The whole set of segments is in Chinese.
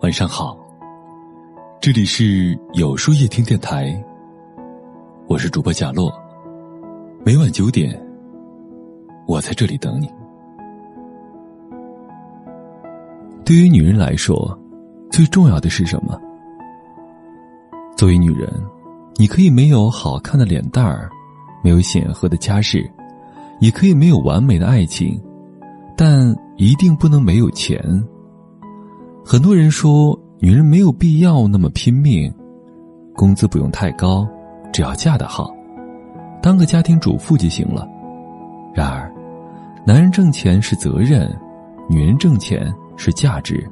晚上好，这里是有书夜听电台，我是主播贾洛。每晚九点，我在这里等你。对于女人来说，最重要的是什么？作为女人，你可以没有好看的脸蛋儿，没有显赫的家世，也可以没有完美的爱情，但一定不能没有钱。很多人说，女人没有必要那么拼命，工资不用太高，只要嫁得好，当个家庭主妇就行了。然而，男人挣钱是责任，女人挣钱是价值。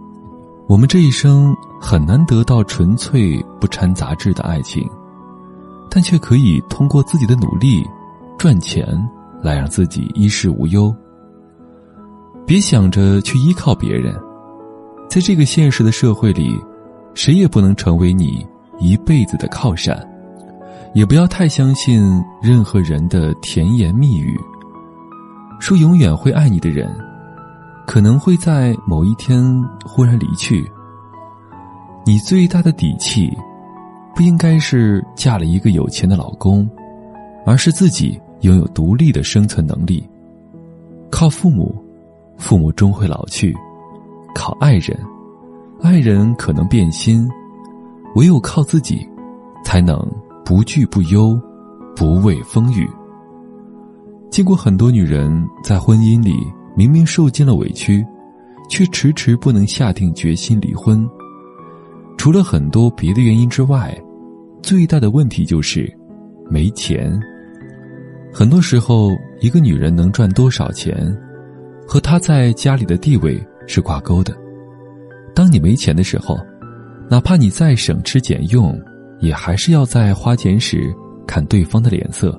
我们这一生很难得到纯粹不掺杂质的爱情，但却可以通过自己的努力赚钱来让自己衣食无忧。别想着去依靠别人。在这个现实的社会里，谁也不能成为你一辈子的靠山，也不要太相信任何人的甜言蜜语。说永远会爱你的人，可能会在某一天忽然离去。你最大的底气，不应该是嫁了一个有钱的老公，而是自己拥有独立的生存能力。靠父母，父母终会老去。靠爱人，爱人可能变心，唯有靠自己，才能不惧不忧，不畏风雨。见过很多女人在婚姻里明明受尽了委屈，却迟迟不能下定决心离婚。除了很多别的原因之外，最大的问题就是没钱。很多时候，一个女人能赚多少钱，和她在家里的地位。是挂钩的。当你没钱的时候，哪怕你再省吃俭用，也还是要在花钱时看对方的脸色。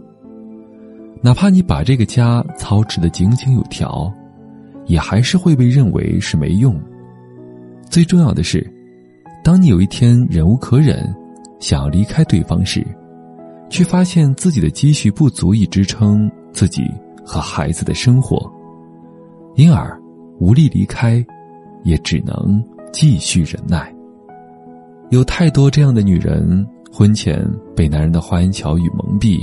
哪怕你把这个家操持的井井有条，也还是会被认为是没用。最重要的是，当你有一天忍无可忍，想要离开对方时，却发现自己的积蓄不足以支撑自己和孩子的生活，因而。无力离开，也只能继续忍耐。有太多这样的女人，婚前被男人的花言巧语蒙蔽，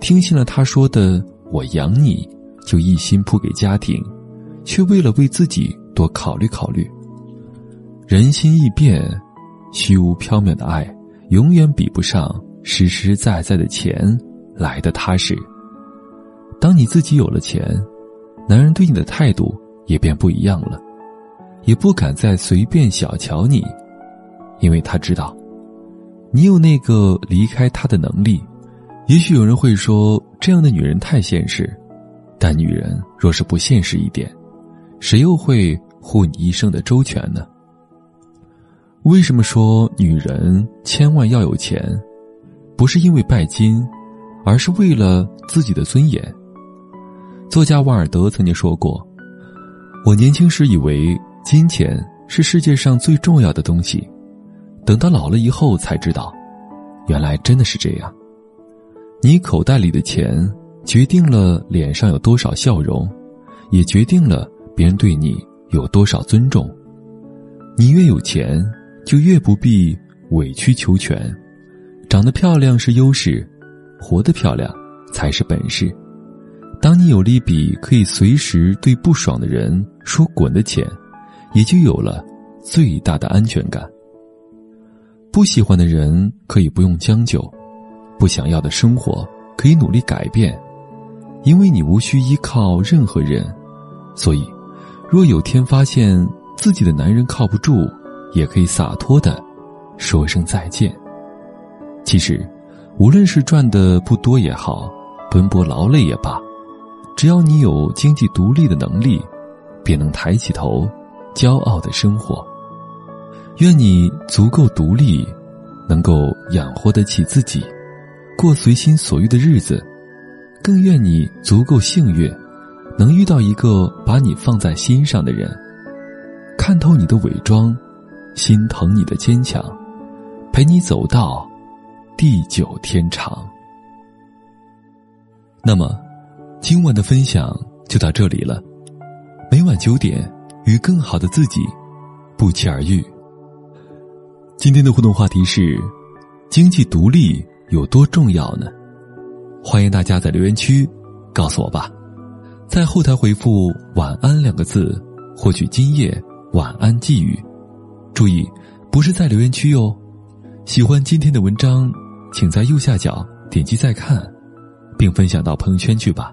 听信了他说的“我养你”，就一心扑给家庭，却为了为自己多考虑考虑。人心易变，虚无缥缈的爱，永远比不上实实在在的钱来的踏实。当你自己有了钱，男人对你的态度。也便不一样了，也不敢再随便小瞧你，因为他知道，你有那个离开他的能力。也许有人会说，这样的女人太现实，但女人若是不现实一点，谁又会护你一生的周全呢？为什么说女人千万要有钱？不是因为拜金，而是为了自己的尊严。作家瓦尔德曾经说过。我年轻时以为金钱是世界上最重要的东西，等到老了以后才知道，原来真的是这样。你口袋里的钱决定了脸上有多少笑容，也决定了别人对你有多少尊重。你越有钱，就越不必委曲求全。长得漂亮是优势，活得漂亮才是本事。当你有了一笔可以随时对不爽的人说“滚”的钱，也就有了最大的安全感。不喜欢的人可以不用将就，不想要的生活可以努力改变，因为你无需依靠任何人。所以，若有天发现自己的男人靠不住，也可以洒脱的说声再见。其实，无论是赚的不多也好，奔波劳累也罢。只要你有经济独立的能力，便能抬起头，骄傲的生活。愿你足够独立，能够养活得起自己，过随心所欲的日子。更愿你足够幸运，能遇到一个把你放在心上的人，看透你的伪装，心疼你的坚强，陪你走到地久天长。那么。今晚的分享就到这里了，每晚九点与更好的自己不期而遇。今天的互动话题是：经济独立有多重要呢？欢迎大家在留言区告诉我吧，在后台回复“晚安”两个字，获取今夜晚安寄语。注意，不是在留言区哟。喜欢今天的文章，请在右下角点击再看，并分享到朋友圈去吧。